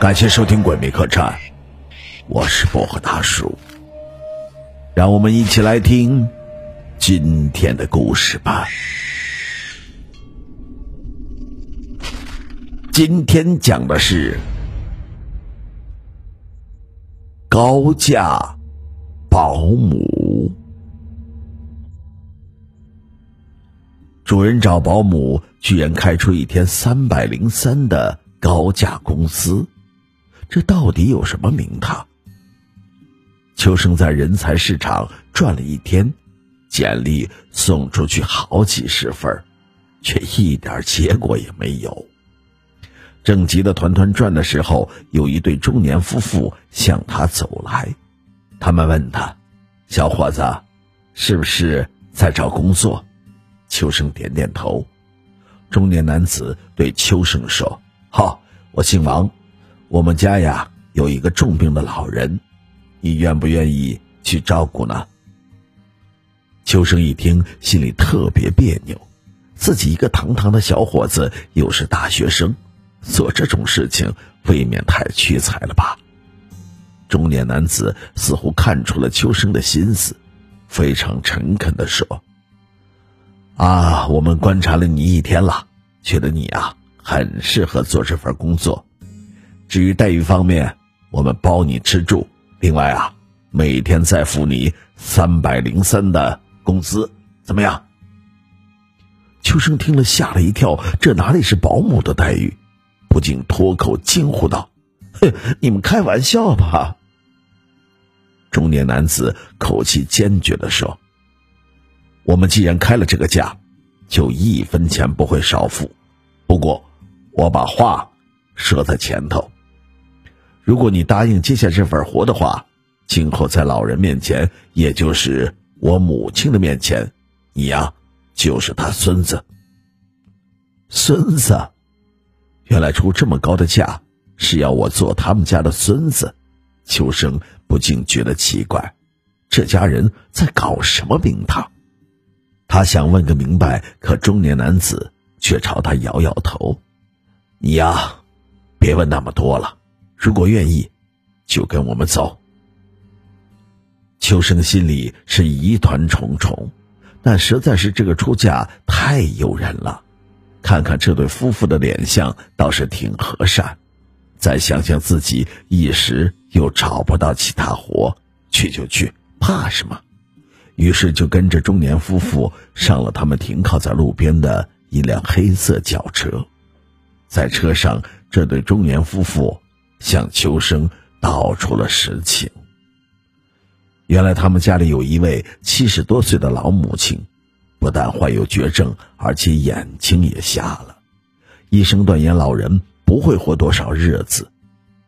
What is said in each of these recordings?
感谢收听《鬼迷客栈》，我是薄荷大叔，让我们一起来听今天的故事吧。今天讲的是高价保姆。主人找保姆，居然开出一天三百零三的高价工资。这到底有什么名堂？秋生在人才市场转了一天，简历送出去好几十份，却一点结果也没有。正急得团团转的时候，有一对中年夫妇向他走来。他们问他：“小伙子，是不是在找工作？”秋生点点头。中年男子对秋生说：“好，我姓王。”我们家呀有一个重病的老人，你愿不愿意去照顾呢？秋生一听，心里特别别扭，自己一个堂堂的小伙子，又是大学生，做这种事情未免太屈才了吧？中年男子似乎看出了秋生的心思，非常诚恳的说：“啊，我们观察了你一天了，觉得你啊很适合做这份工作。”至于待遇方面，我们包你吃住，另外啊，每天再付你三百零三的工资，怎么样？秋生听了吓了一跳，这哪里是保姆的待遇？不禁脱口惊呼道：“哼，你们开玩笑吧！”中年男子口气坚决的说：“我们既然开了这个价，就一分钱不会少付。不过，我把话说在前头。”如果你答应接下这份活的话，今后在老人面前，也就是我母亲的面前，你呀就是他孙子。孙子，原来出这么高的价是要我做他们家的孙子。秋生不禁觉得奇怪，这家人在搞什么名堂？他想问个明白，可中年男子却朝他摇摇头：“你呀，别问那么多了。”如果愿意，就跟我们走。秋生心里是疑团重重，但实在是这个出价太诱人了。看看这对夫妇的脸相，倒是挺和善。再想想自己一时又找不到其他活，去就去，怕什么？于是就跟着中年夫妇上了他们停靠在路边的一辆黑色轿车。在车上，这对中年夫妇。向秋生道出了实情。原来他们家里有一位七十多岁的老母亲，不但患有绝症，而且眼睛也瞎了。医生断言老人不会活多少日子。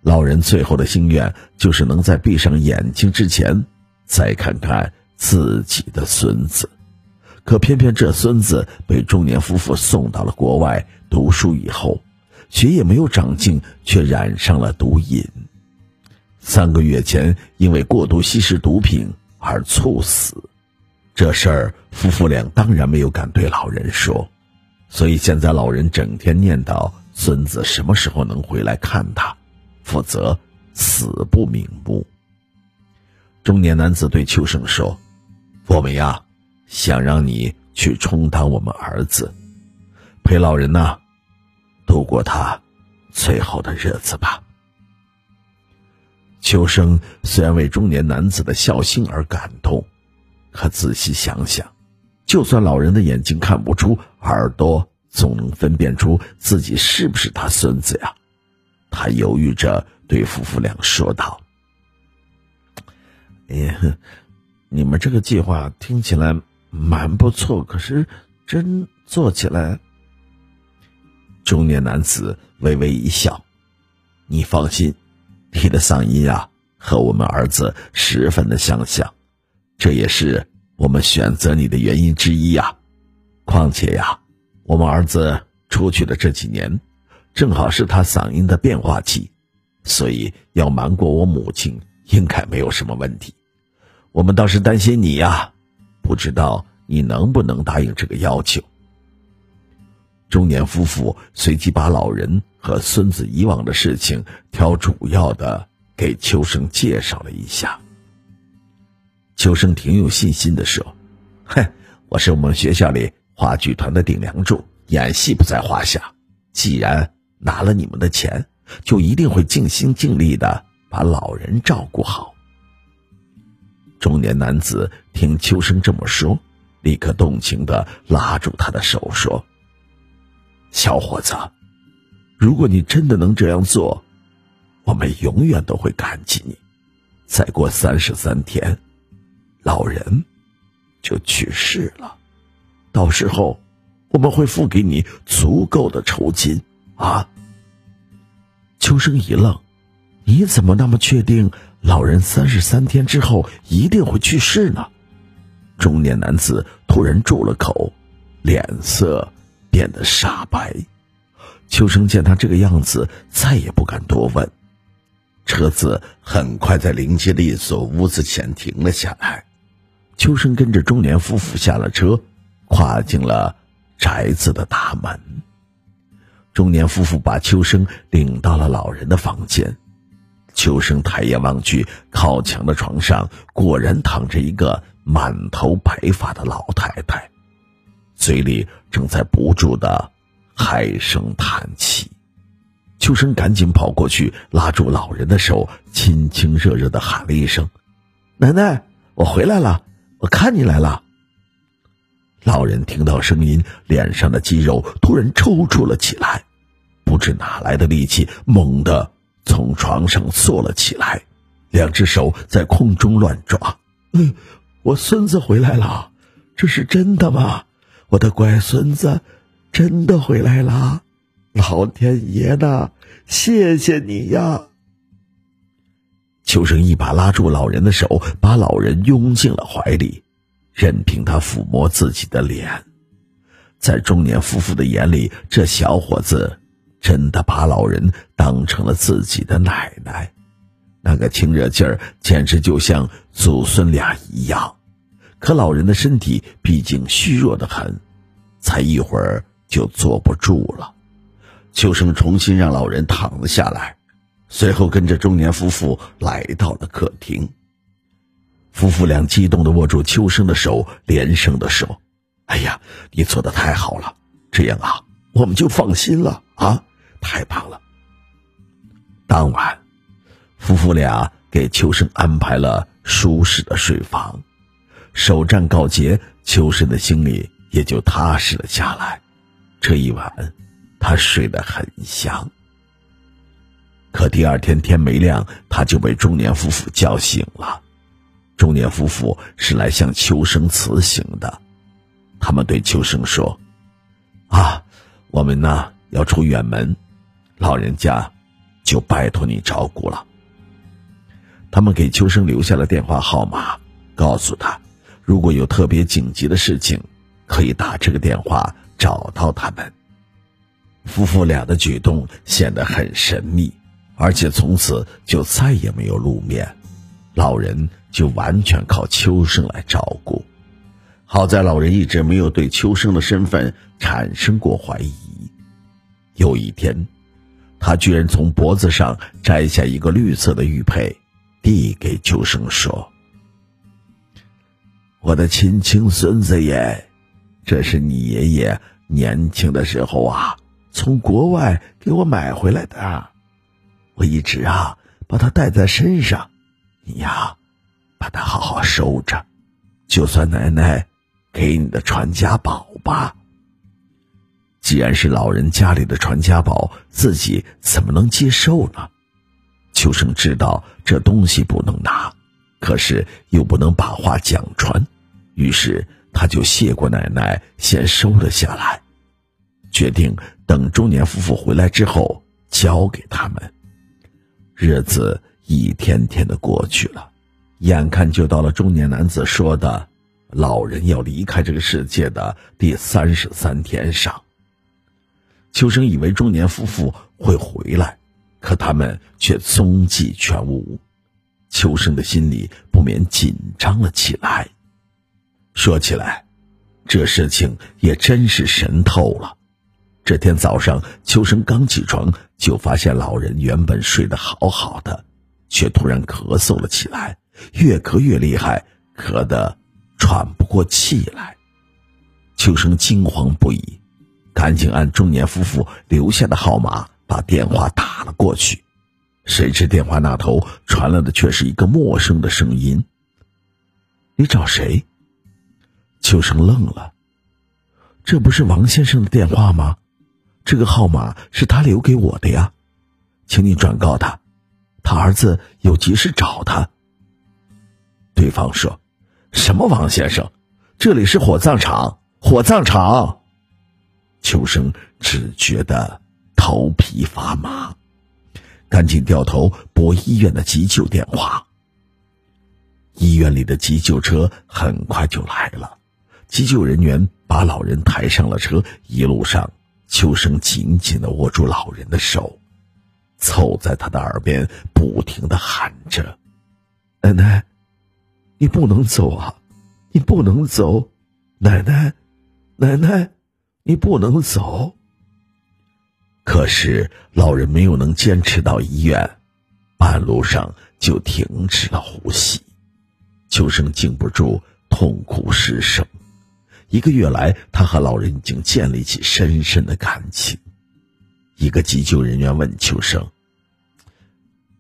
老人最后的心愿就是能在闭上眼睛之前，再看看自己的孙子。可偏偏这孙子被中年夫妇送到了国外读书以后。学业没有长进，却染上了毒瘾。三个月前，因为过度吸食毒品而猝死。这事儿，夫妇俩当然没有敢对老人说，所以现在老人整天念叨孙子什么时候能回来看他，否则死不瞑目。中年男子对秋生说：“我们呀，想让你去充当我们儿子，陪老人呢。”度过他最后的日子吧。秋生虽然为中年男子的孝心而感动，可仔细想想，就算老人的眼睛看不出，耳朵总能分辨出自己是不是他孙子呀。他犹豫着对夫妇俩说道：“哎呀，你们这个计划听起来蛮不错，可是真做起来……”中年男子微微一笑：“你放心，你的嗓音啊，和我们儿子十分的相像，这也是我们选择你的原因之一呀。况且呀，我们儿子出去的这几年，正好是他嗓音的变化期，所以要瞒过我母亲，应该没有什么问题。我们倒是担心你呀，不知道你能不能答应这个要求。”中年夫妇随即把老人和孙子以往的事情挑主要的给秋生介绍了一下。秋生挺有信心的说：“哼，我是我们学校里话剧团的顶梁柱，演戏不在话下。既然拿了你们的钱，就一定会尽心尽力的把老人照顾好。”中年男子听秋生这么说，立刻动情的拉住他的手说。小伙子，如果你真的能这样做，我们永远都会感激你。再过三十三天，老人就去世了，到时候我们会付给你足够的酬金啊！秋生一愣：“你怎么那么确定老人三十三天之后一定会去世呢？”中年男子突然住了口，脸色。变得煞白，秋生见他这个样子，再也不敢多问。车子很快在临街的一所屋子前停了下来，秋生跟着中年夫妇下了车，跨进了宅子的大门。中年夫妇把秋生领到了老人的房间，秋生抬眼望去，靠墙的床上果然躺着一个满头白发的老太太。嘴里正在不住的唉声叹气，秋生赶紧跑过去拉住老人的手，亲亲热热的喊了一声：“奶奶，我回来了，我看你来了。”老人听到声音，脸上的肌肉突然抽搐了起来，不知哪来的力气，猛地从床上坐了起来，两只手在空中乱抓。“嗯，我孙子回来了，这是真的吗？”我的乖孙子，真的回来了！老天爷呐，谢谢你呀！秋生一把拉住老人的手，把老人拥进了怀里，任凭他抚摸自己的脸。在中年夫妇的眼里，这小伙子真的把老人当成了自己的奶奶，那个亲热劲儿简直就像祖孙俩一样。可老人的身体毕竟虚弱的很，才一会儿就坐不住了。秋生重新让老人躺了下来，随后跟着中年夫妇来到了客厅。夫妇俩激动的握住秋生的手，连声的说：“哎呀，你做的太好了，这样啊，我们就放心了啊，太棒了。”当晚，夫妇俩给秋生安排了舒适的睡房。首战告捷，秋生的心里也就踏实了下来。这一晚，他睡得很香。可第二天天没亮，他就被中年夫妇叫醒了。中年夫妇是来向秋生辞行的。他们对秋生说：“啊，我们呢要出远门，老人家就拜托你照顾了。”他们给秋生留下了电话号码，告诉他。如果有特别紧急的事情，可以打这个电话找到他们。夫妇俩的举动显得很神秘，而且从此就再也没有露面，老人就完全靠秋生来照顾。好在老人一直没有对秋生的身份产生过怀疑。有一天，他居然从脖子上摘下一个绿色的玉佩，递给秋生说。我的亲亲孙子耶，这是你爷爷年轻的时候啊，从国外给我买回来的。我一直啊把它带在身上，你呀把它好好收着，就算奶奶给你的传家宝吧。既然是老人家里的传家宝，自己怎么能接受呢？秋生知道这东西不能拿，可是又不能把话讲穿。于是他就谢过奶奶，先收了下来，决定等中年夫妇回来之后交给他们。日子一天天的过去了，眼看就到了中年男子说的老人要离开这个世界的第三十三天上。秋生以为中年夫妇会回来，可他们却踪迹全无。秋生的心里不免紧张了起来。说起来，这事情也真是神透了。这天早上，秋生刚起床，就发现老人原本睡得好好的，却突然咳嗽了起来，越咳越厉害，咳得喘不过气来。秋生惊慌不已，赶紧按中年夫妇留下的号码把电话打了过去。谁知电话那头传来的却是一个陌生的声音：“你找谁？”秋生愣了，这不是王先生的电话吗？这个号码是他留给我的呀，请你转告他，他儿子有急事找他。对方说：“什么王先生？这里是火葬场，火葬场。”秋生只觉得头皮发麻，赶紧掉头拨医院的急救电话。医院里的急救车很快就来了，急救人员把老人抬上了车，一路上。秋生紧紧的握住老人的手，凑在他的耳边不停的喊着：“奶奶，你不能走啊，你不能走，奶奶，奶奶，你不能走。”可是老人没有能坚持到医院，半路上就停止了呼吸，秋生禁不住痛哭失声。一个月来，他和老人已经建立起深深的感情。一个急救人员问秋生：“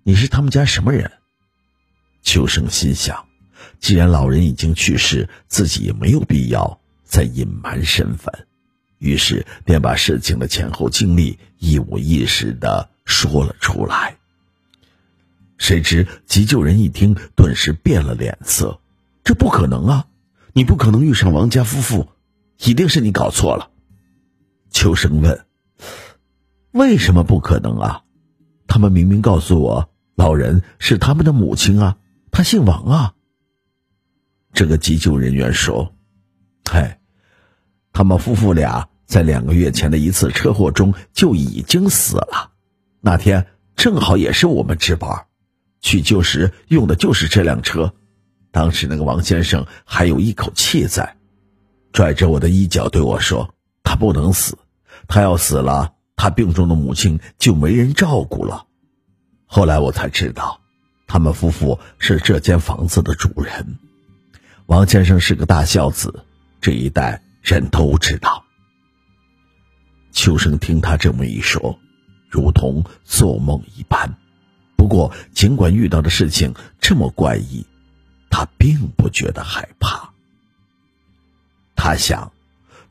你是他们家什么人？”秋生心想，既然老人已经去世，自己也没有必要再隐瞒身份，于是便把事情的前后经历一五一十的说了出来。谁知急救人一听，顿时变了脸色：“这不可能啊！”你不可能遇上王家夫妇，一定是你搞错了。秋生问：“为什么不可能啊？他们明明告诉我，老人是他们的母亲啊，他姓王啊。”这个急救人员说：“嗨，他们夫妇俩在两个月前的一次车祸中就已经死了。那天正好也是我们值班，去救时用的就是这辆车。”当时那个王先生还有一口气在，拽着我的衣角对我说：“他不能死，他要死了，他病重的母亲就没人照顾了。”后来我才知道，他们夫妇是这间房子的主人。王先生是个大孝子，这一代人都知道。秋生听他这么一说，如同做梦一般。不过，尽管遇到的事情这么怪异。他并不觉得害怕。他想，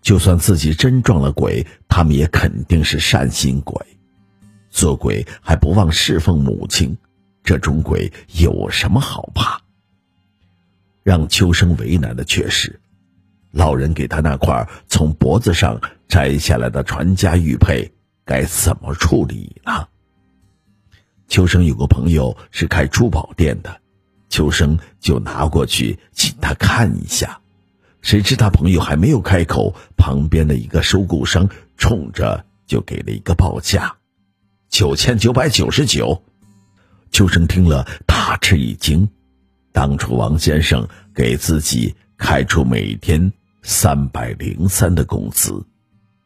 就算自己真撞了鬼，他们也肯定是善心鬼。做鬼还不忘侍奉母亲，这种鬼有什么好怕？让秋生为难的却是，老人给他那块从脖子上摘下来的传家玉佩，该怎么处理呢？秋生有个朋友是开珠宝店的。秋生就拿过去请他看一下，谁知他朋友还没有开口，旁边的一个收购商冲着就给了一个报价，九千九百九十九。秋生听了大吃一惊，当初王先生给自己开出每天三百零三的工资，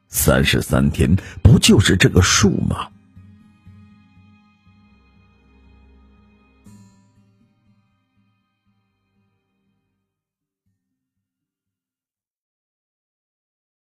三十三天不就是这个数吗？